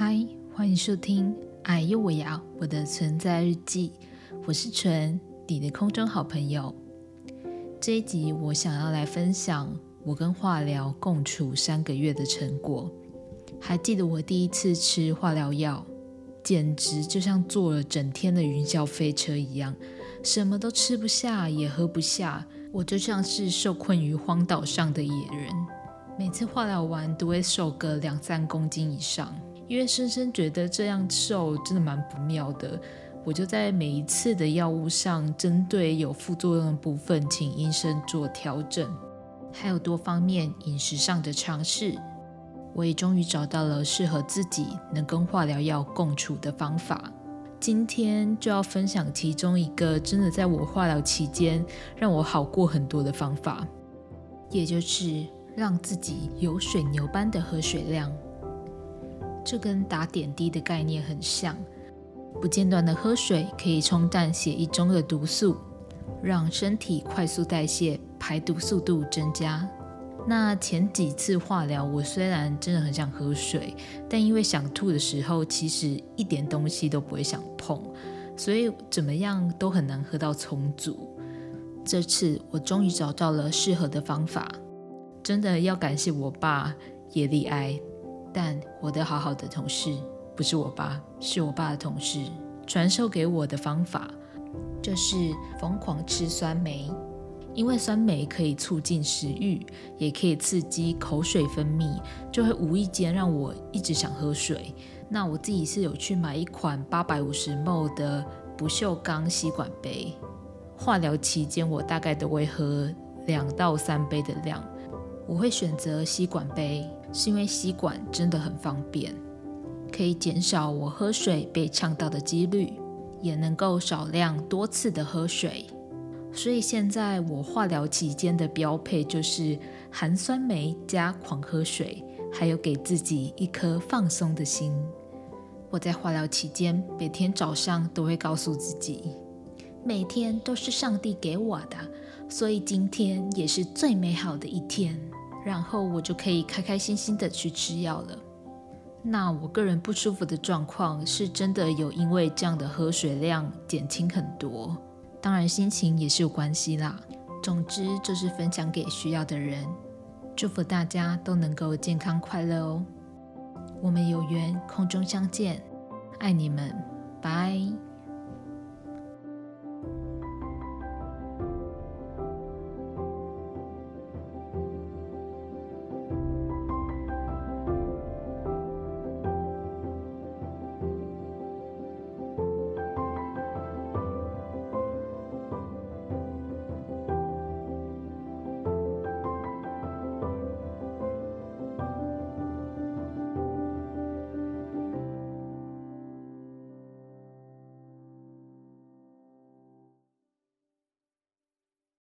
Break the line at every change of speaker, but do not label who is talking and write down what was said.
嗨，欢迎收听《哎呦我呀我的存在日记》，我是纯，你的空中好朋友。这一集我想要来分享我跟化疗共处三个月的成果。还记得我第一次吃化疗药，简直就像坐了整天的云霄飞车一样，什么都吃不下，也喝不下，我就像是受困于荒岛上的野人。每次化疗完都会瘦个两三公斤以上，因为深深觉得这样瘦真的蛮不妙的。我就在每一次的药物上，针对有副作用的部分，请医生做调整，还有多方面饮食上的尝试。我也终于找到了适合自己能跟化疗药共处的方法。今天就要分享其中一个真的在我化疗期间让我好过很多的方法，也就是让自己有水牛般的喝水量。这跟打点滴的概念很像，不间断的喝水可以冲淡血液中的毒素，让身体快速代谢，排毒速度增加。那前几次化疗，我虽然真的很想喝水，但因为想吐的时候，其实一点东西都不会想碰，所以怎么样都很难喝到充足。这次我终于找到了适合的方法，真的要感谢我爸叶利埃，但活得好好的同事不是我爸，是我爸的同事传授给我的方法，就是疯狂吃酸梅。因为酸梅可以促进食欲，也可以刺激口水分泌，就会无意间让我一直想喝水。那我自己是有去买一款八百五十 ml 的不锈钢吸管杯。化疗期间，我大概都会喝两到三杯的量。我会选择吸管杯，是因为吸管真的很方便，可以减少我喝水被呛到的几率，也能够少量多次的喝水。所以现在我化疗期间的标配就是含酸梅加狂喝水，还有给自己一颗放松的心。我在化疗期间每天早上都会告诉自己，每天都是上帝给我的，所以今天也是最美好的一天。然后我就可以开开心心的去吃药了。那我个人不舒服的状况是真的有因为这样的喝水量减轻很多。当然，心情也是有关系啦。总之，就是分享给需要的人，祝福大家都能够健康快乐哦。我们有缘空中相见，爱你们，拜。